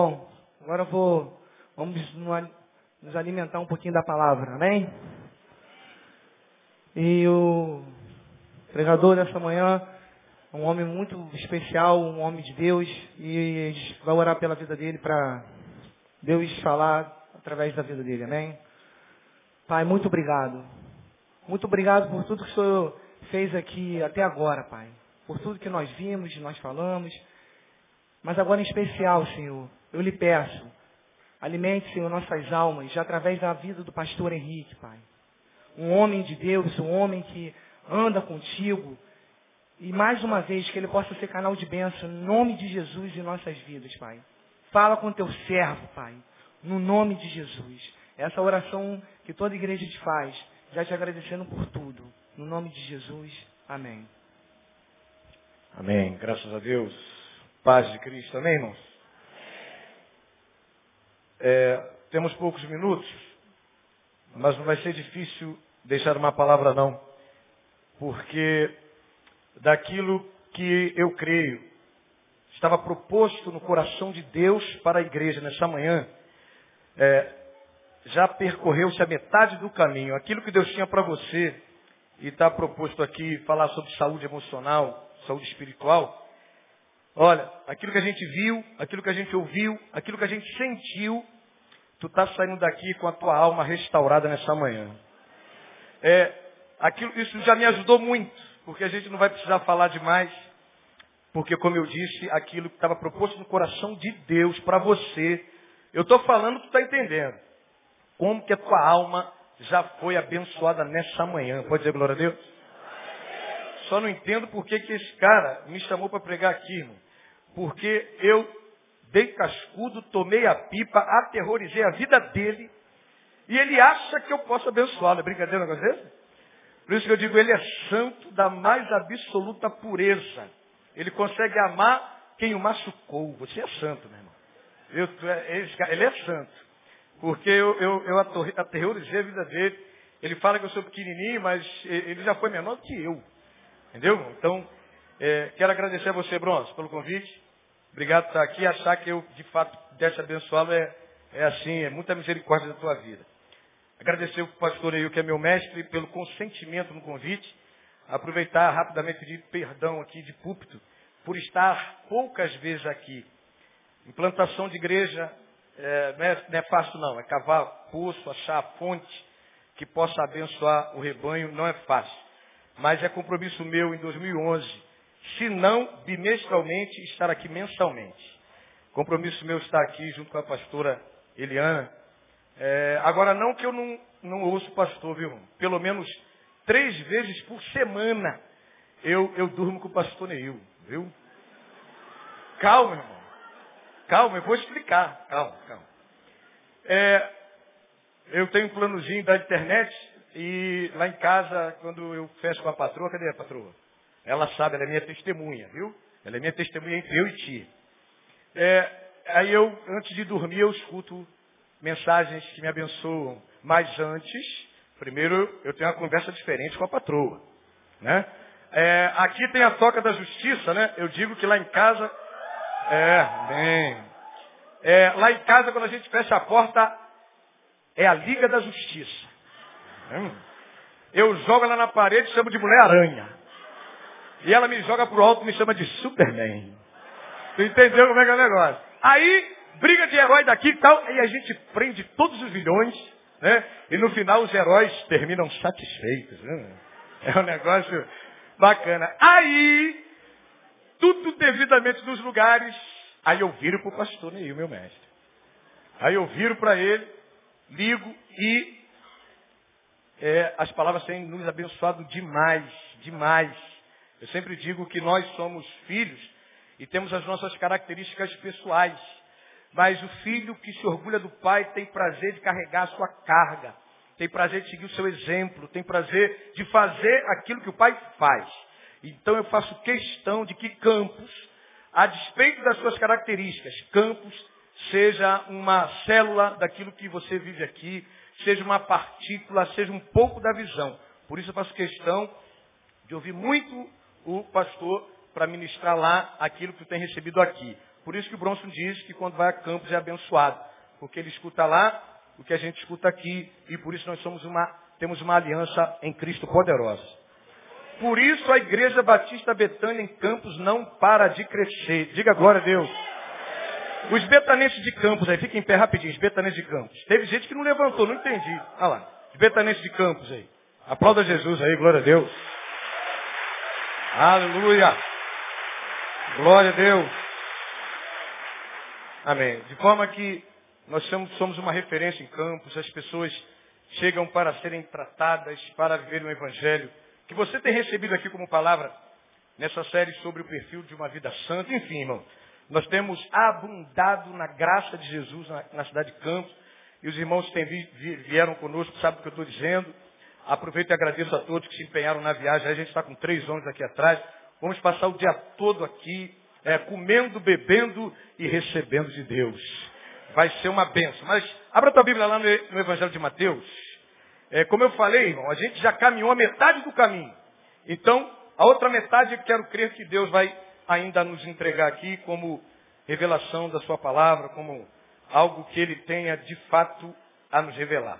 Bom, agora eu vou, vamos nos alimentar um pouquinho da palavra, amém? E o pregador dessa manhã um homem muito especial, um homem de Deus, e vai orar pela vida dele para Deus falar através da vida dele, amém? Pai, muito obrigado. Muito obrigado por tudo que o Senhor fez aqui até agora, Pai. Por tudo que nós vimos, nós falamos. Mas agora em especial, Senhor, eu lhe peço, alimente, Senhor, nossas almas, já através da vida do pastor Henrique, Pai. Um homem de Deus, um homem que anda contigo. E mais uma vez, que ele possa ser canal de bênção, em nome de Jesus em nossas vidas, Pai. Fala com teu servo, Pai, no nome de Jesus. Essa oração que toda igreja te faz, já te agradecendo por tudo. No nome de Jesus, amém. Amém. Graças a Deus. Paz de Cristo. Amém, irmãos? É, temos poucos minutos, mas não vai ser difícil deixar uma palavra não. Porque daquilo que eu creio estava proposto no coração de Deus para a igreja nessa manhã, é, já percorreu-se a metade do caminho. Aquilo que Deus tinha para você, e está proposto aqui falar sobre saúde emocional, saúde espiritual. Olha, aquilo que a gente viu, aquilo que a gente ouviu, aquilo que a gente sentiu, tu está saindo daqui com a tua alma restaurada nessa manhã. É, aquilo, isso já me ajudou muito, porque a gente não vai precisar falar demais, porque como eu disse, aquilo que estava proposto no coração de Deus para você, eu estou falando, tu está entendendo. Como que a tua alma já foi abençoada nessa manhã. Pode dizer glória a Deus? Só não entendo por que, que esse cara me chamou para pregar aqui, irmão. Porque eu dei cascudo, tomei a pipa, aterrorizei a vida dele, e ele acha que eu posso abençoá-lo. É brincadeira um negócio desse? Por isso que eu digo, ele é santo da mais absoluta pureza. Ele consegue amar quem o machucou. Você é santo, meu irmão. Eu, é, ele é santo. Porque eu, eu, eu aterrorizei a vida dele. Ele fala que eu sou pequenininho, mas ele já foi menor do que eu. Entendeu? Então, é, quero agradecer a você, Bronze, pelo convite. Obrigado por estar aqui. Achar que eu, de fato, desse abençoá-lo é, é assim, é muita misericórdia da tua vida. Agradecer o pastor Eil, que é meu mestre, pelo consentimento no convite. Aproveitar rapidamente pedir perdão aqui de púlpito por estar poucas vezes aqui. Implantação de igreja é, não, é, não é fácil não, é cavar poço, achar a fonte que possa abençoar o rebanho, não é fácil. Mas é compromisso meu em 2011, se não bimestralmente, estar aqui mensalmente. Compromisso meu estar aqui junto com a pastora Eliana. É, agora, não que eu não, não ouço pastor, viu? Pelo menos três vezes por semana eu, eu durmo com o pastor Neil, viu? Calma, irmão. Calma, eu vou explicar. Calma, calma. É, eu tenho um planozinho da internet e lá em casa, quando eu fecho com a patroa, cadê a patroa? Ela sabe, ela é minha testemunha, viu? Ela é minha testemunha entre eu e ti. É, aí eu, antes de dormir, eu escuto mensagens que me abençoam. Mas antes, primeiro eu tenho uma conversa diferente com a patroa. Né? É, aqui tem a toca da justiça, né? Eu digo que lá em casa é, bem. É, lá em casa, quando a gente fecha a porta, é a Liga da Justiça. Hum. Eu jogo ela na parede e chamo de Mulher-Aranha. E ela me joga pro alto e me chama de Superman. Tu entendeu como é que é o negócio? Aí, briga de herói daqui e tal, e a gente prende todos os vilões, né? E no final os heróis terminam satisfeitos. Né? É um negócio bacana. Aí, tudo devidamente nos lugares. Aí eu viro para o pastor Neil, meu mestre. Aí eu viro para ele, ligo e é, as palavras têm nos abençoado demais, demais. Eu sempre digo que nós somos filhos e temos as nossas características pessoais. Mas o filho que se orgulha do pai tem prazer de carregar a sua carga, tem prazer de seguir o seu exemplo, tem prazer de fazer aquilo que o pai faz. Então eu faço questão de que Campos, a despeito das suas características, Campos seja uma célula daquilo que você vive aqui, seja uma partícula, seja um pouco da visão. Por isso eu faço questão de ouvir muito o pastor para ministrar lá aquilo que tem recebido aqui. Por isso que o Bronson diz que quando vai a campos é abençoado. Porque ele escuta lá o que a gente escuta aqui. E por isso nós somos uma, temos uma aliança em Cristo poderosa. Por isso a Igreja Batista Betânia em Campos não para de crescer. Diga glória a Deus. Os betanenses de Campos aí, fiquem em pé rapidinho, os betanenses de Campos. Teve gente que não levantou, não entendi. Olha lá, os betanenses de Campos aí. Aplauda Jesus aí, glória a Deus. Aleluia. Glória a Deus. Amém. De forma que nós somos uma referência em campos, as pessoas chegam para serem tratadas, para viver o Evangelho, que você tem recebido aqui como palavra nessa série sobre o perfil de uma vida santa. Enfim, irmão, nós temos abundado na graça de Jesus na, na cidade de Campos, e os irmãos que vi, vieram conosco sabem o que eu estou dizendo. Aproveito e agradeço a todos que se empenharam na viagem. A gente está com três homens aqui atrás. Vamos passar o dia todo aqui, é, comendo, bebendo e recebendo de Deus. Vai ser uma benção. Mas abra tua Bíblia lá no, Evangelho de Mateus. É, como eu falei, irmão, a gente já caminhou a metade do caminho. Então, a outra metade eu quero crer que Deus vai ainda nos entregar aqui como revelação da sua palavra, como algo que ele tenha de fato a nos revelar.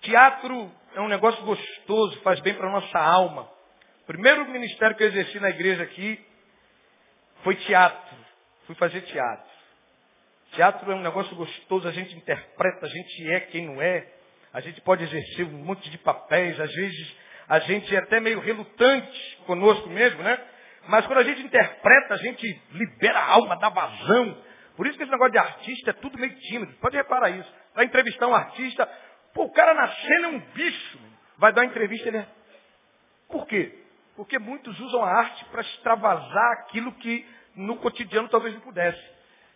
Teatro é um negócio gostoso, faz bem para a nossa alma. O primeiro ministério que eu exerci na igreja aqui foi teatro. Fui fazer teatro. Teatro é um negócio gostoso, a gente interpreta, a gente é quem não é. A gente pode exercer um monte de papéis, às vezes a gente é até meio relutante conosco mesmo, né? Mas quando a gente interpreta, a gente libera a alma, dá vazão. Por isso que esse negócio de artista é tudo meio tímido. Pode reparar isso. Vai entrevistar um artista, pô, o cara na cena é um bicho. Vai dar uma entrevista, ele é... Por quê? Porque muitos usam a arte para extravasar aquilo que no cotidiano talvez não pudesse.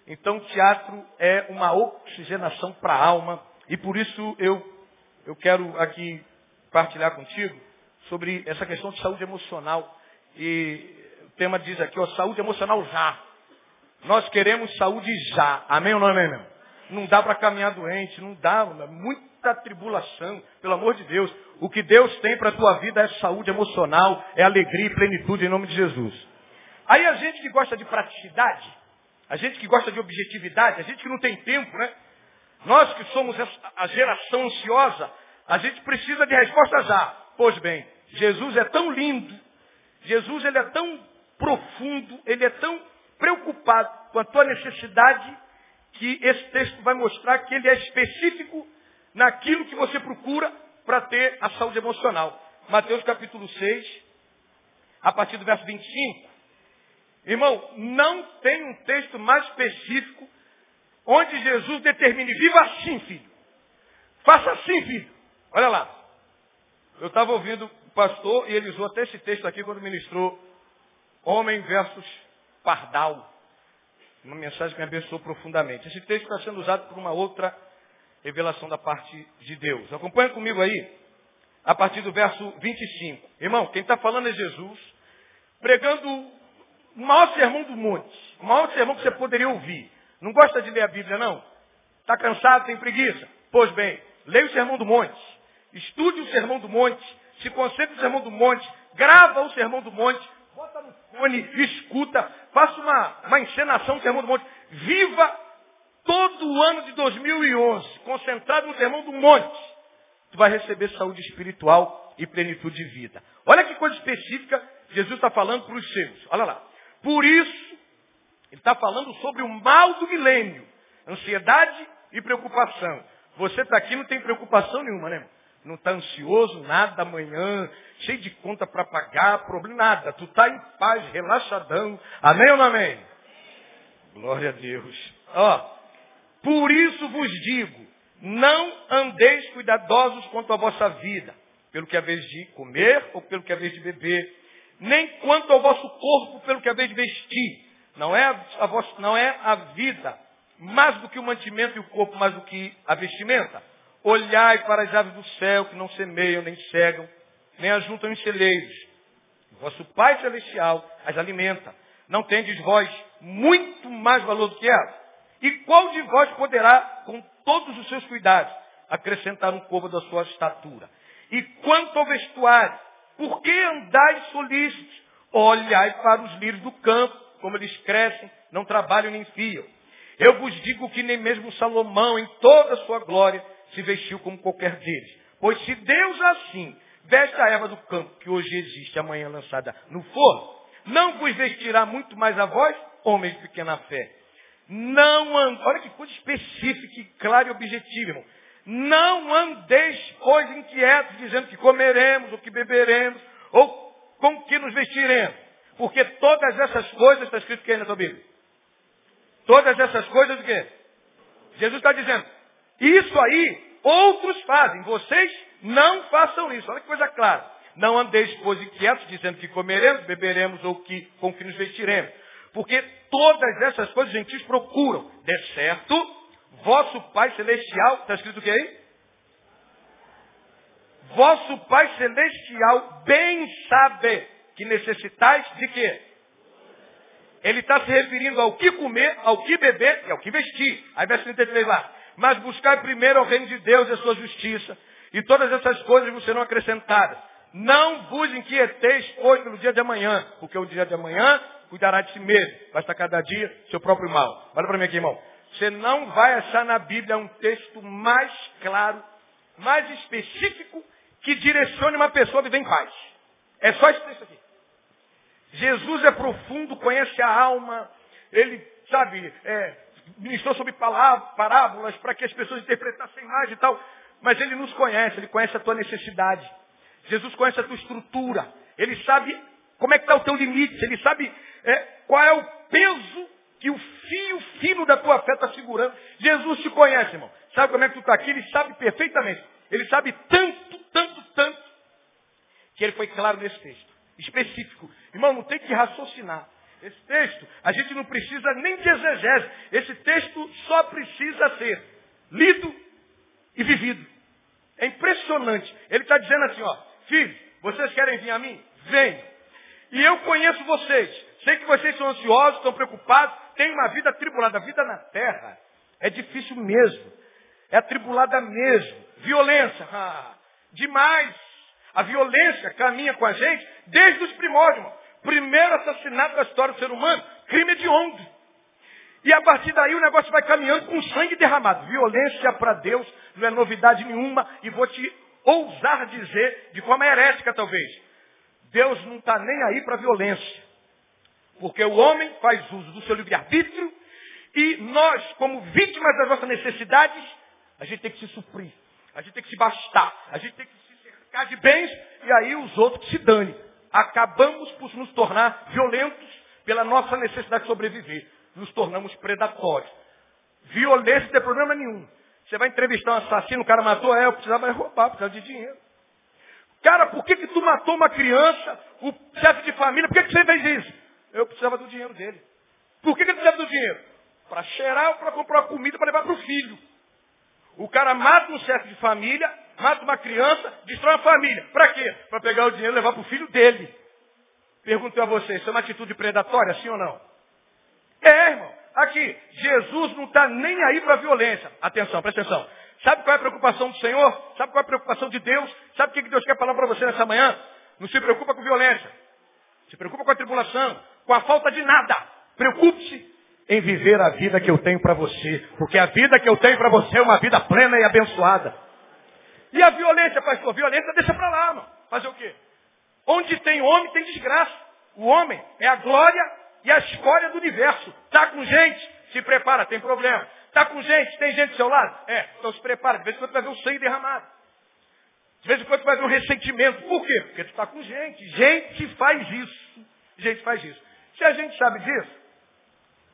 Então, teatro é uma oxigenação para a alma. E por isso eu, eu quero aqui partilhar contigo sobre essa questão de saúde emocional. E o tema diz aqui, ó, saúde emocional já. Nós queremos saúde já. Amém ou não amém? Não dá para caminhar doente, não dá, muita tribulação, pelo amor de Deus. O que Deus tem para a tua vida é saúde emocional, é alegria e plenitude em nome de Jesus. Aí a gente que gosta de praticidade, a gente que gosta de objetividade, a gente que não tem tempo, né? Nós que somos a geração ansiosa, a gente precisa de resposta já. Pois bem, Jesus é tão lindo, Jesus ele é tão profundo, ele é tão preocupado com a tua necessidade, que esse texto vai mostrar que ele é específico naquilo que você procura para ter a saúde emocional. Mateus capítulo 6, a partir do verso 25. Irmão, não tem um texto mais específico onde Jesus determine, viva assim, filho. Faça assim, filho. Olha lá. Eu estava ouvindo o pastor e ele usou até esse texto aqui quando ministrou homem versus pardal. Uma mensagem que me abençoou profundamente. Esse texto está sendo usado por uma outra revelação da parte de Deus. Acompanha comigo aí, a partir do verso 25. Irmão, quem está falando é Jesus, pregando o maior sermão do monte, o maior sermão que você poderia ouvir. Não gosta de ler a Bíblia, não? Está cansado, tem preguiça? Pois bem, leia o sermão do monte. Estude o sermão do monte. Se concentre no sermão do monte. Grava o sermão do monte. Bota no fone, escuta. Faça uma, uma encenação do sermão do monte. Viva todo o ano de 2011 concentrado no sermão do monte. Tu vai receber saúde espiritual e plenitude de vida. Olha que coisa específica Jesus está falando para os seus. Olha lá. Por isso, ele está falando sobre o mal do milênio. Ansiedade e preocupação. Você está aqui não tem preocupação nenhuma, né? Não está ansioso, nada amanhã, cheio de conta para pagar, problema, nada. Tu está em paz, relaxadão. Amém ou não amém? Glória a Deus. Ó, por isso vos digo, não andeis cuidadosos quanto à vossa vida, pelo que vez de comer ou pelo que vez de beber, nem quanto ao vosso corpo, pelo que vez de vestir. Não é a, vossa, não é a vida mais do que o mantimento e o corpo mais do que a vestimenta. Olhai para as aves do céu, que não semeiam, nem cegam, nem ajuntam em celeiros. Vosso Pai Celestial as alimenta. Não tendes vós muito mais valor do que elas? E qual de vós poderá, com todos os seus cuidados, acrescentar um covo da sua estatura? E quanto ao vestuário, por que andais solícitos? Olhai para os lírios do campo, como eles crescem, não trabalham nem fiam. Eu vos digo que nem mesmo Salomão, em toda a sua glória, se vestiu como qualquer deles. Pois se Deus assim veste a erva do campo, que hoje existe, amanhã lançada no forno, não vos vestirá muito mais a vós, homens de pequena fé. Não and... Olha que coisa específica, clara e objetiva, irmão. Não andeis, pois, inquietos, dizendo que comeremos, ou que beberemos, ou com que nos vestiremos. Porque todas essas coisas, está escrito aí na sua Bíblia? Todas essas coisas o quê? Jesus está dizendo, isso aí outros fazem, vocês não façam isso. Olha que coisa clara. Não andeis, pois, inquietos, dizendo que comeremos, beberemos ou que, com que nos vestiremos. Porque todas essas coisas os gentios procuram. De certo, vosso Pai Celestial, está escrito o que aí? Vosso Pai Celestial bem sabe que necessitais de quê? Ele está se referindo ao que comer, ao que beber e ao que vestir. Aí verso 33 lá. Mas buscar primeiro o reino de Deus e a sua justiça. E todas essas coisas vos serão acrescentadas. Não vos inquieteis, pois, pelo dia de amanhã, porque o dia de amanhã cuidará de si mesmo. Basta cada dia seu próprio mal. Olha para mim aqui, irmão. Você não vai achar na Bíblia um texto mais claro, mais específico, que direcione uma pessoa a viver em paz. É só esse texto aqui. Jesus é profundo, conhece a alma, ele, sabe, é, ministrou sobre parábolas para que as pessoas interpretassem mais e tal. Mas ele nos conhece, ele conhece a tua necessidade. Jesus conhece a tua estrutura. Ele sabe como é que está o teu limite. Ele sabe é, qual é o peso que o fio fino da tua fé está segurando. Jesus te conhece, irmão. Sabe como é que tu está aqui? Ele sabe perfeitamente. Ele sabe tanto, tanto, tanto, que ele foi claro nesse texto. Específico. Irmão, não tem que raciocinar. Esse texto, a gente não precisa nem de exegese. Esse texto só precisa ser lido e vivido. É impressionante. Ele está dizendo assim, ó, filhos, vocês querem vir a mim? Venham. E eu conheço vocês. Sei que vocês são ansiosos, estão preocupados, têm uma vida atribulada. A vida na terra é difícil mesmo. É atribulada mesmo. Violência. Ah, demais. A violência caminha com a gente desde os primórdios. Primeiro assassinato da história do ser humano, crime de onda. E a partir daí o negócio vai caminhando com sangue derramado. Violência para Deus não é novidade nenhuma. E vou te ousar dizer, de forma herética talvez, Deus não está nem aí para violência. Porque o homem faz uso do seu livre-arbítrio e nós, como vítimas das nossas necessidades, a gente tem que se suprir. A gente tem que se bastar. A gente tem que se cercar de bens e aí os outros se dane. Acabamos por nos tornar violentos pela nossa necessidade de sobreviver. Nos tornamos predatórios. Violência não tem problema nenhum. Você vai entrevistar um assassino, o cara matou, é, eu precisava roubar, precisava de dinheiro. Cara, por que, que tu matou uma criança, o chefe de família, por que, que você fez isso? Eu precisava do dinheiro dele. Por que, que ele precisava do dinheiro? Para cheirar ou para comprar comida para levar para o filho. O cara mata um chefe de família, mata uma criança, destrói a família. Para quê? Para pegar o dinheiro e levar para o filho dele. Pergunto a você, isso é uma atitude predatória, sim ou não? É, irmão. Aqui, Jesus não está nem aí para a violência. Atenção, presta atenção. Sabe qual é a preocupação do Senhor? Sabe qual é a preocupação de Deus? Sabe o que Deus quer falar para você nessa manhã? Não se preocupa com violência. Se preocupa com a tribulação, com a falta de nada. Preocupe-se em viver a vida que eu tenho para você. Porque a vida que eu tenho para você é uma vida plena e abençoada. E a violência, pastor? A violência deixa para lá, mano. Fazer o quê? Onde tem homem, tem desgraça. O homem é a glória e a escória do universo. Está com gente? Se prepara, tem problema. Está com gente? Tem gente do seu lado? É, então se prepara. De vez em quando vai ver um sangue derramado. De vez em quando vai ver um ressentimento. Por quê? Porque tu está com gente. Gente faz isso. Gente faz isso. Se a gente sabe disso,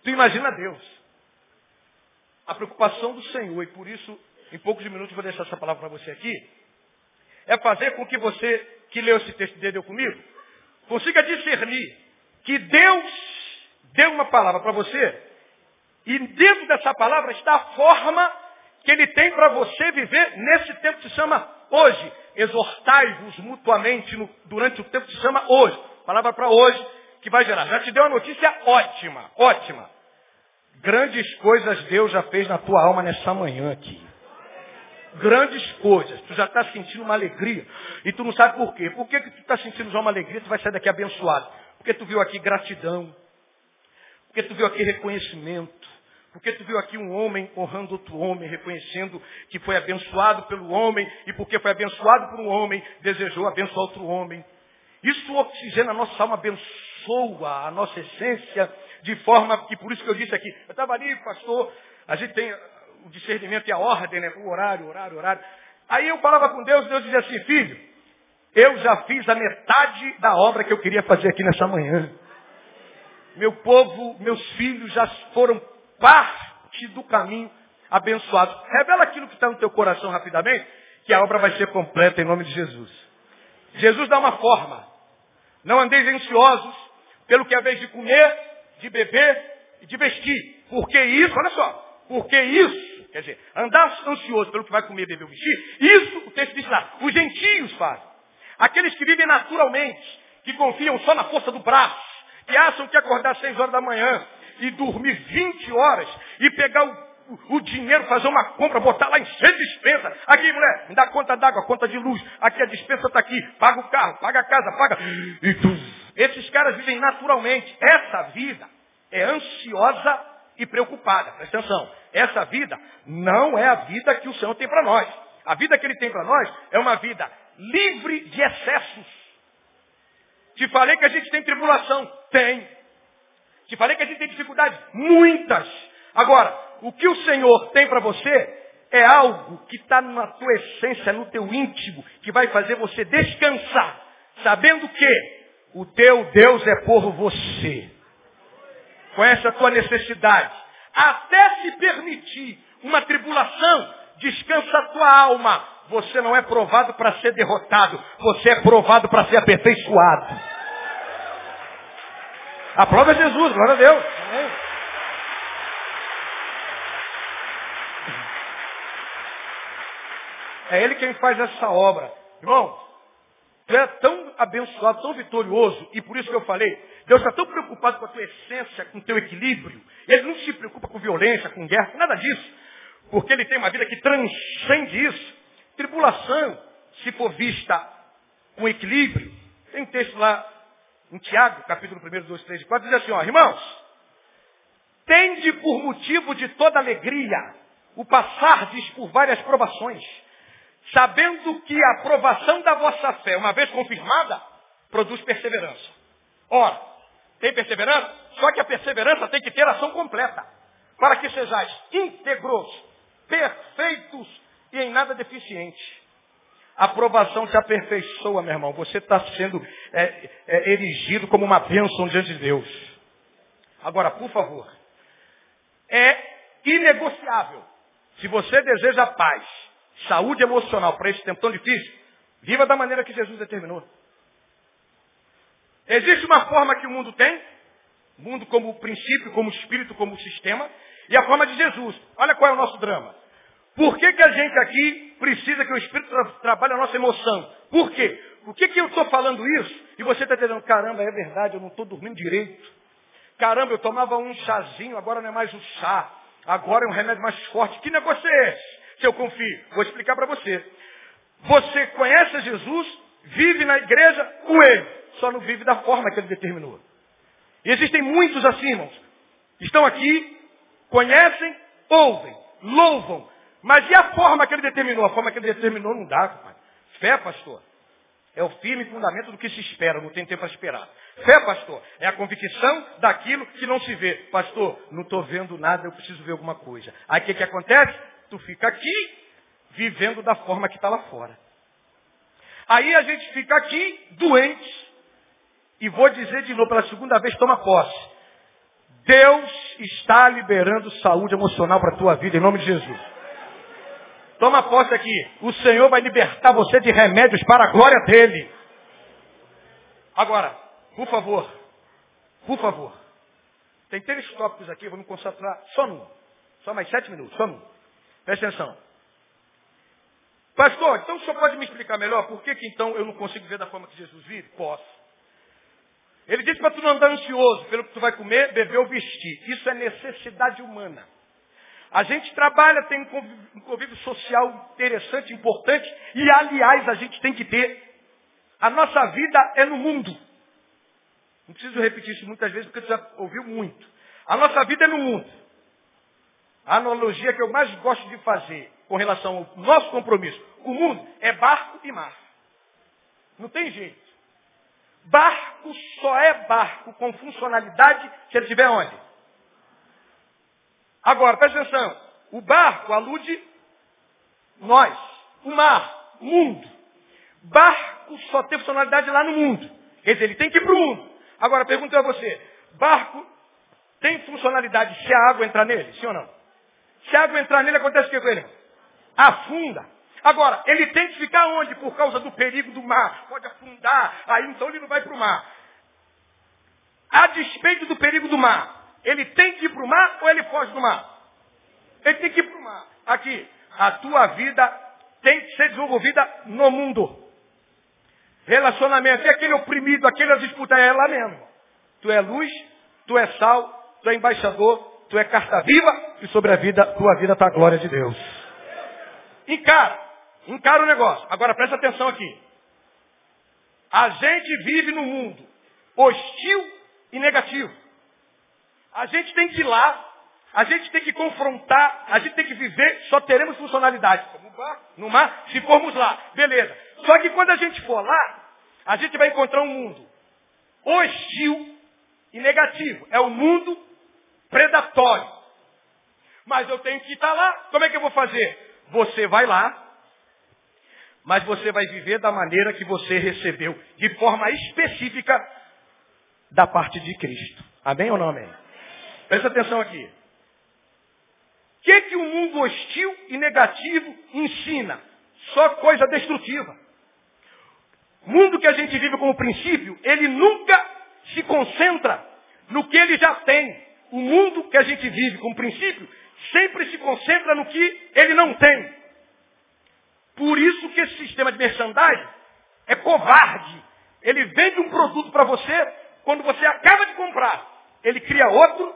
tu imagina Deus. A preocupação do Senhor, e por isso, em poucos minutos, vou deixar essa palavra para você aqui, é fazer com que você, que leu esse texto dele comigo, consiga discernir que Deus deu uma palavra para você e dentro dessa palavra está a forma que ele tem para você viver nesse tempo que se chama hoje. Exortai-vos mutuamente no, durante o tempo que se chama hoje. Palavra para hoje que vai gerar. Já te deu uma notícia ótima, ótima. Grandes coisas Deus já fez na tua alma nessa manhã aqui. Grandes coisas. Tu já está sentindo uma alegria. E tu não sabe por quê. Por que, que tu está sentindo já uma alegria? Tu vai sair daqui abençoado. Porque tu viu aqui gratidão. porque tu viu aqui reconhecimento, porque tu viu aqui um homem honrando outro homem, reconhecendo que foi abençoado pelo homem, e porque foi abençoado por um homem, desejou abençoar outro homem. Isso oxigena a nossa alma, abençoa a nossa essência, de forma que, por isso que eu disse aqui, eu estava ali, pastor, a gente tem o discernimento e a ordem, né? o horário, horário, horário. Aí eu falava com Deus, Deus dizia assim, filho, eu já fiz a metade da obra que eu queria fazer aqui nessa manhã. Meu povo, meus filhos já foram parte do caminho abençoado. Revela aquilo que está no teu coração rapidamente, que a obra vai ser completa em nome de Jesus. Jesus dá uma forma. Não andeis ansiosos pelo que é vez de comer, de beber e de vestir. Porque isso, olha só, porque isso, quer dizer, andar ansioso pelo que vai comer, beber ou vestir, isso o texto diz lá, os gentios fazem. Aqueles que vivem naturalmente, que confiam só na força do braço, que acham que acordar às seis horas da manhã e dormir 20 horas e pegar o o dinheiro, fazer uma compra, botar lá em cheio de dispensa. Aqui, mulher, me dá conta d'água, conta de luz. Aqui a dispensa está aqui. Paga o carro, paga a casa, paga. E tu. Esses caras vivem naturalmente. Essa vida é ansiosa e preocupada. Presta atenção. Essa vida não é a vida que o Senhor tem para nós. A vida que Ele tem para nós é uma vida livre de excessos. Te falei que a gente tem tribulação? Tem. Te falei que a gente tem dificuldades? Muitas. Agora, o que o Senhor tem para você é algo que está na tua essência, no teu íntimo, que vai fazer você descansar, sabendo que o teu Deus é por você. Conhece a tua necessidade. Até se permitir uma tribulação, descansa a tua alma. Você não é provado para ser derrotado, você é provado para ser aperfeiçoado. A prova é Jesus, glória a Deus. É Ele quem faz essa obra. Irmão, tu é tão abençoado, tão vitorioso, e por isso que eu falei, Deus está tão preocupado com a tua essência, com o teu equilíbrio. Ele não se preocupa com violência, com guerra, com nada disso. Porque ele tem uma vida que transcende isso. Tribulação, se for vista com equilíbrio, tem um texto lá em Tiago, capítulo 1, 2, 3 e 4, diz assim, ó, irmãos, tende por motivo de toda alegria o passardes por várias provações sabendo que a aprovação da vossa fé, uma vez confirmada, produz perseverança. Ora, tem perseverança? Só que a perseverança tem que ter ação completa, para que sejais íntegros, perfeitos e em nada deficientes. A aprovação te aperfeiçoa, meu irmão. Você está sendo é, é, erigido como uma bênção diante de Deus. Agora, por favor, é inegociável. Se você deseja paz, saúde emocional para esse tempo tão difícil, viva da maneira que Jesus determinou. Existe uma forma que o mundo tem, mundo como princípio, como espírito, como sistema, e a forma de Jesus. Olha qual é o nosso drama. Por que, que a gente aqui precisa que o Espírito tra trabalhe a nossa emoção? Por quê? Por que, que eu estou falando isso? E você está dizendo, caramba, é verdade, eu não estou dormindo direito. Caramba, eu tomava um chazinho, agora não é mais um chá. Agora é um remédio mais forte. Que negócio é esse? Se eu confio? Vou explicar para você. Você conhece Jesus, vive na igreja com ele, só não vive da forma que ele determinou. E existem muitos assim, irmãos. Estão aqui, conhecem, ouvem, louvam, mas e a forma que ele determinou? A forma que ele determinou não dá, pai. Fé, pastor, é o firme fundamento do que se espera, não tem tempo para esperar. Fé, pastor, é a convicção daquilo que não se vê. Pastor, não estou vendo nada, eu preciso ver alguma coisa. Aí o que, que acontece? Tu fica aqui, vivendo da forma que está lá fora. Aí a gente fica aqui, doente, e vou dizer de novo pela segunda vez, toma posse. Deus está liberando saúde emocional para a tua vida, em nome de Jesus. Toma posse aqui. O Senhor vai libertar você de remédios para a glória dele. Agora, por favor, por favor. Tem três tópicos aqui, vou me concentrar só num. Só mais sete minutos, só num. Presta atenção. Pastor, então o senhor pode me explicar melhor por que, que então eu não consigo ver da forma que Jesus vive? Posso. Ele diz para tu não andar ansioso pelo que tu vai comer, beber ou vestir. Isso é necessidade humana. A gente trabalha, tem um convívio social interessante, importante, e aliás a gente tem que ter. A nossa vida é no mundo. Não preciso repetir isso muitas vezes porque tu já ouviu muito. A nossa vida é no mundo. A analogia que eu mais gosto de fazer com relação ao nosso compromisso com o mundo é barco e mar. Não tem jeito. Barco só é barco com funcionalidade se ele estiver onde? Agora, presta atenção. O barco alude nós. O mar, mundo. Barco só tem funcionalidade lá no mundo. Quer dizer, ele tem que ir para o mundo. Agora, pergunta a você. Barco tem funcionalidade se a água entrar nele? Sim ou não? Se água entrar nele, acontece o que com ele? Afunda. Agora, ele tem que ficar onde? Por causa do perigo do mar. Pode afundar, aí então ele não vai para o mar. A despeito do perigo do mar, ele tem que ir para o mar ou ele foge do mar? Ele tem que ir para o mar. Aqui, a tua vida tem que ser desenvolvida no mundo. Relacionamento, é aquele oprimido, aquele a disputa, é lá mesmo. Tu é luz, tu é sal, tu é embaixador, tu é carta viva e sobre a vida, tua vida está a glória de Deus. Encara, encara o negócio. Agora presta atenção aqui. A gente vive num mundo hostil e negativo. A gente tem que ir lá, a gente tem que confrontar, a gente tem que viver, só teremos funcionalidade. No mar, se formos lá, beleza. Só que quando a gente for lá, a gente vai encontrar um mundo hostil e negativo. É o mundo predatório. Mas eu tenho que estar lá. Como é que eu vou fazer? Você vai lá, mas você vai viver da maneira que você recebeu, de forma específica, da parte de Cristo. Amém ou não amém? Presta atenção aqui. O que, que o mundo hostil e negativo ensina? Só coisa destrutiva. O mundo que a gente vive como princípio, ele nunca se concentra no que ele já tem. O mundo que a gente vive como princípio, sempre se concentra no que ele não tem. Por isso que esse sistema de merchandising é covarde. Ele vende um produto para você quando você acaba de comprar. Ele cria outro,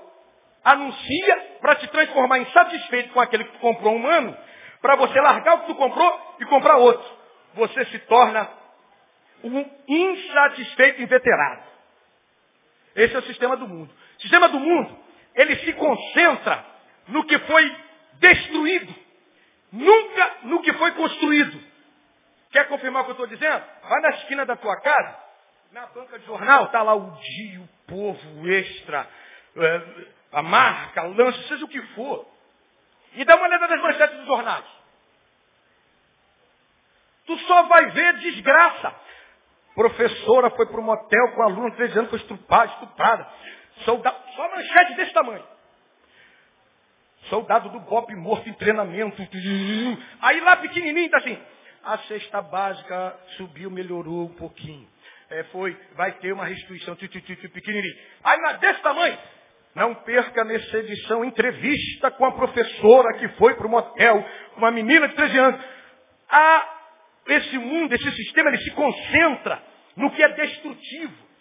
anuncia para te transformar insatisfeito com aquele que tu comprou um ano, para você largar o que tu comprou e comprar outro. Você se torna um insatisfeito inveterado. Esse é o sistema do mundo. O sistema do mundo, ele se concentra no que foi destruído, nunca no que foi construído. Quer confirmar o que eu estou dizendo? Vai na esquina da tua casa, na banca de jornal, está lá o dia, o povo, extra, é, a marca, lança, seja o que for. E dá uma olhada nas manchetes dos jornais. Tu só vai ver desgraça. Professora foi para um motel com aluno 13 anos, foi estuprada, estuprada. Soldado, só manchete desse tamanho. Soldado do BOP morto em treinamento. Aí lá pequenininho está assim. A cesta básica subiu, melhorou um pouquinho. É, foi, vai ter uma restituição pequenininho. Aí lá desse tamanho. Não perca nessa edição entrevista com a professora que foi para o motel, uma menina de 13 anos. Ah, esse mundo, esse sistema, ele se concentra no que é destrutivo.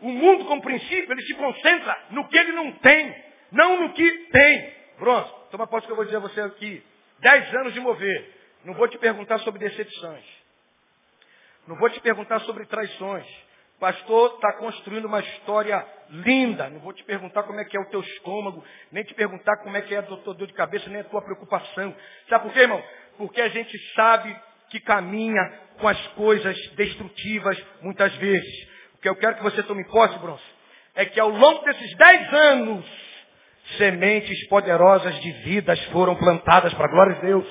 O mundo, como princípio, ele se concentra no que ele não tem, não no que tem. Pronto, toma posse que eu vou dizer a você aqui. Dez anos de mover. Não vou te perguntar sobre decepções. Não vou te perguntar sobre traições. Pastor está construindo uma história linda. Não vou te perguntar como é que é o teu estômago, nem te perguntar como é que é a tua dor de cabeça, nem a tua preocupação. Sabe por quê, irmão? Porque a gente sabe que caminha com as coisas destrutivas muitas vezes. O que eu quero que você tome posse, Bronze, é que ao longo desses dez anos, sementes poderosas de vidas foram plantadas para a glória de Deus.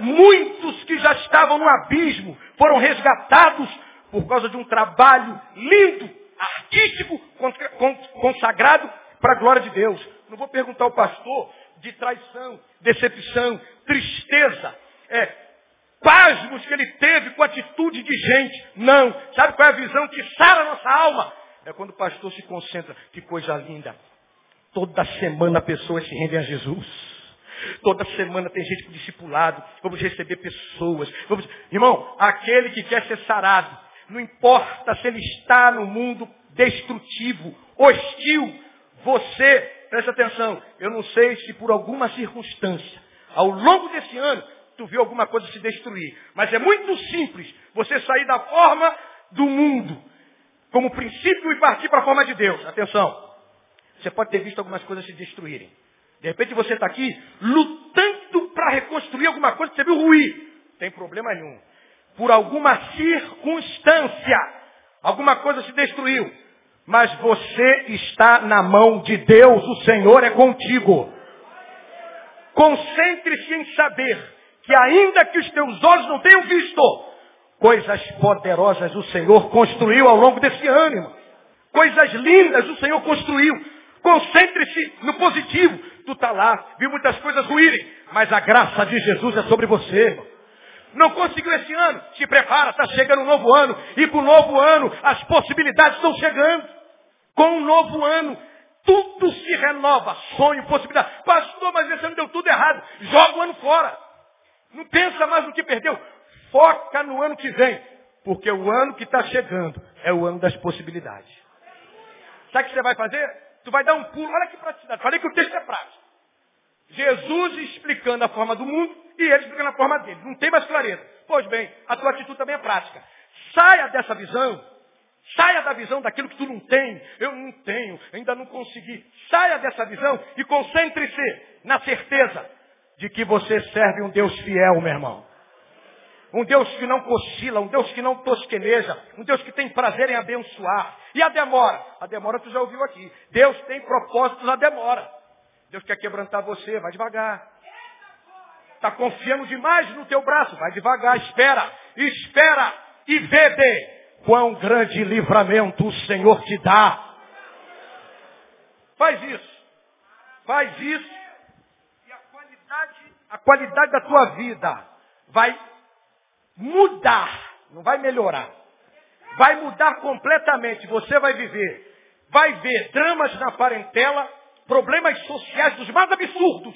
Muitos que já estavam no abismo foram resgatados por causa de um trabalho lindo, artístico, consagrado para a glória de Deus. Não vou perguntar ao pastor de traição, decepção, tristeza, é, pasmos que ele teve com atitude de gente. Não. Sabe qual é a visão que sara a nossa alma? É quando o pastor se concentra. Que coisa linda. Toda semana pessoas se rendem a Jesus. Toda semana tem gente para discipulado. Vamos receber pessoas. Vamos... Irmão, aquele que quer ser sarado, não importa se ele está no mundo destrutivo, hostil, você, presta atenção, eu não sei se por alguma circunstância, ao longo desse ano, tu viu alguma coisa se destruir. Mas é muito simples você sair da forma do mundo, como princípio e partir para a forma de Deus. Atenção. Você pode ter visto algumas coisas se destruírem. De repente você está aqui lutando para reconstruir alguma coisa que você viu ruir. Tem problema nenhum. Por alguma circunstância, alguma coisa se destruiu. Mas você está na mão de Deus, o Senhor é contigo. Concentre-se em saber que ainda que os teus olhos não tenham visto, coisas poderosas o Senhor construiu ao longo desse ano. Coisas lindas o Senhor construiu. Concentre-se no positivo. Tu está lá, viu muitas coisas ruírem, mas a graça de Jesus é sobre você. Não conseguiu esse ano? Se prepara, está chegando um novo ano. E com o novo ano, as possibilidades estão chegando. Com um novo ano, tudo se renova. Sonho, possibilidade. Pastor, mas esse ano deu tudo errado. Joga o ano fora. Não pensa mais no que perdeu. Foca no ano que vem. Porque o ano que está chegando é o ano das possibilidades. Sabe o que você vai fazer? Tu vai dar um pulo. Olha que praticidade. Falei que o texto é prático. Jesus explicando a forma do mundo e ele explicando a forma dele. Não tem mais clareza. Pois bem, a tua atitude também é prática. Saia dessa visão. Saia da visão daquilo que tu não tem. Eu não tenho, ainda não consegui. Saia dessa visão e concentre-se na certeza de que você serve um Deus fiel, meu irmão. Um Deus que não cochila, um Deus que não tosqueneja, um Deus que tem prazer em abençoar. E a demora? A demora tu já ouviu aqui. Deus tem propósitos na demora. Deus quer quebrantar você, vai devagar. Está confiando demais no teu braço, vai devagar, espera, espera e vede quão grande livramento o Senhor te dá. Faz isso. Faz isso. Qualidade, a qualidade da tua vida vai mudar, não vai melhorar. Vai mudar completamente. Você vai viver, vai ver dramas na parentela, problemas sociais dos mais absurdos.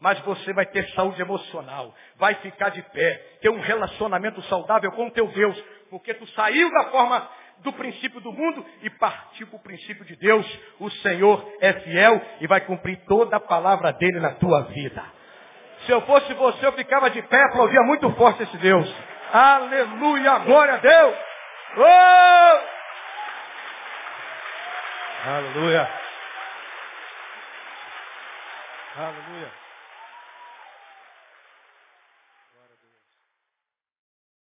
Mas você vai ter saúde emocional, vai ficar de pé, ter um relacionamento saudável com o teu Deus, porque tu saiu da forma do princípio do mundo e partiu para o princípio de Deus. O Senhor é fiel e vai cumprir toda a palavra dele na tua vida. Se eu fosse você, eu ficava de pé, aplaudia muito forte esse Deus. Aleluia, glória a Deus. Oh! Aleluia. Aleluia.